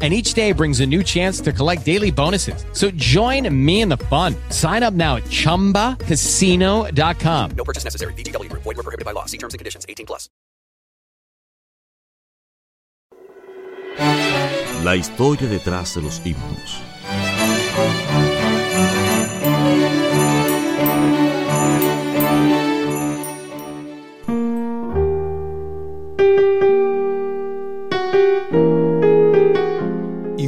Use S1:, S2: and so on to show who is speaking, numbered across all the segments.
S1: and each day brings a new chance to collect daily bonuses. So join me in the fun. Sign up now at ChumbaCasino.com.
S2: No purchase necessary. VGW Group. Void were prohibited by law. See terms and conditions. 18 plus.
S3: La historia detrás de los himnos.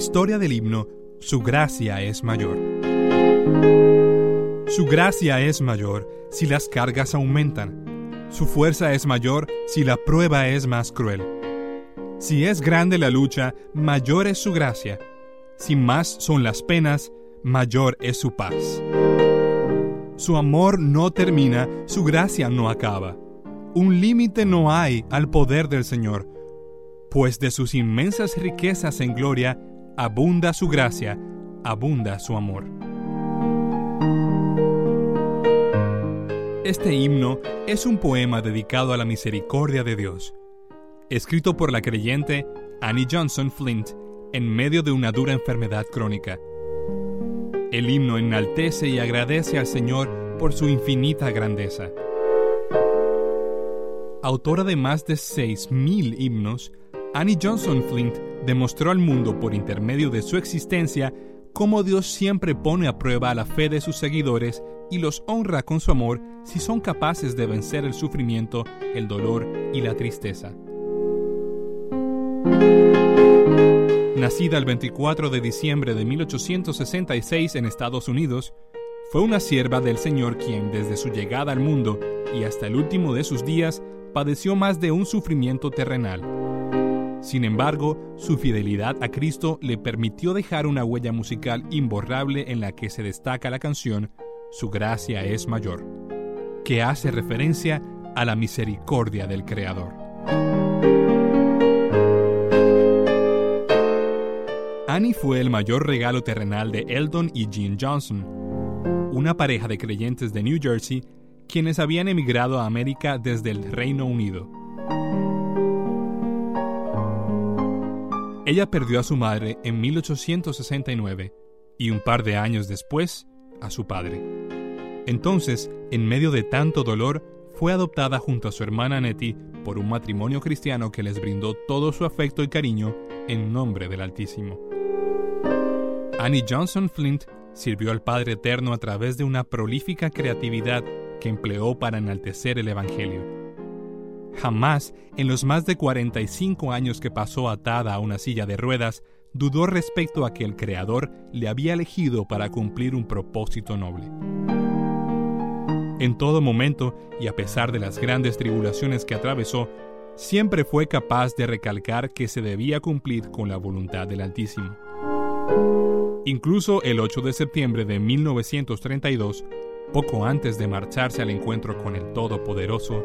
S4: Historia del himno Su gracia es mayor. Su gracia es mayor si las cargas aumentan. Su fuerza es mayor si la prueba es más cruel. Si es grande la lucha, mayor es su gracia. Si más son las penas, mayor es su paz. Su amor no termina, su gracia no acaba. Un límite no hay al poder del Señor, pues de sus inmensas riquezas en gloria abunda su gracia, abunda su amor. Este himno es un poema dedicado a la misericordia de Dios, escrito por la creyente Annie Johnson Flint en medio de una dura enfermedad crónica. El himno enaltece y agradece al Señor por su infinita grandeza. Autora de más de 6.000 himnos, Annie Johnson Flint demostró al mundo por intermedio de su existencia cómo Dios siempre pone a prueba la fe de sus seguidores y los honra con su amor si son capaces de vencer el sufrimiento, el dolor y la tristeza. Nacida el 24 de diciembre de 1866 en Estados Unidos, fue una sierva del Señor quien desde su llegada al mundo y hasta el último de sus días padeció más de un sufrimiento terrenal. Sin embargo, su fidelidad a Cristo le permitió dejar una huella musical imborrable en la que se destaca la canción Su gracia es mayor, que hace referencia a la misericordia del Creador. Annie fue el mayor regalo terrenal de Eldon y Jean Johnson, una pareja de creyentes de New Jersey quienes habían emigrado a América desde el Reino Unido. Ella perdió a su madre en 1869 y un par de años después a su padre. Entonces, en medio de tanto dolor, fue adoptada junto a su hermana Nettie por un matrimonio cristiano que les brindó todo su afecto y cariño en nombre del Altísimo. Annie Johnson Flint sirvió al Padre Eterno a través de una prolífica creatividad que empleó para enaltecer el Evangelio. Jamás, en los más de 45 años que pasó atada a una silla de ruedas, dudó respecto a que el Creador le había elegido para cumplir un propósito noble. En todo momento, y a pesar de las grandes tribulaciones que atravesó, siempre fue capaz de recalcar que se debía cumplir con la voluntad del Altísimo. Incluso el 8 de septiembre de 1932, poco antes de marcharse al encuentro con el Todopoderoso,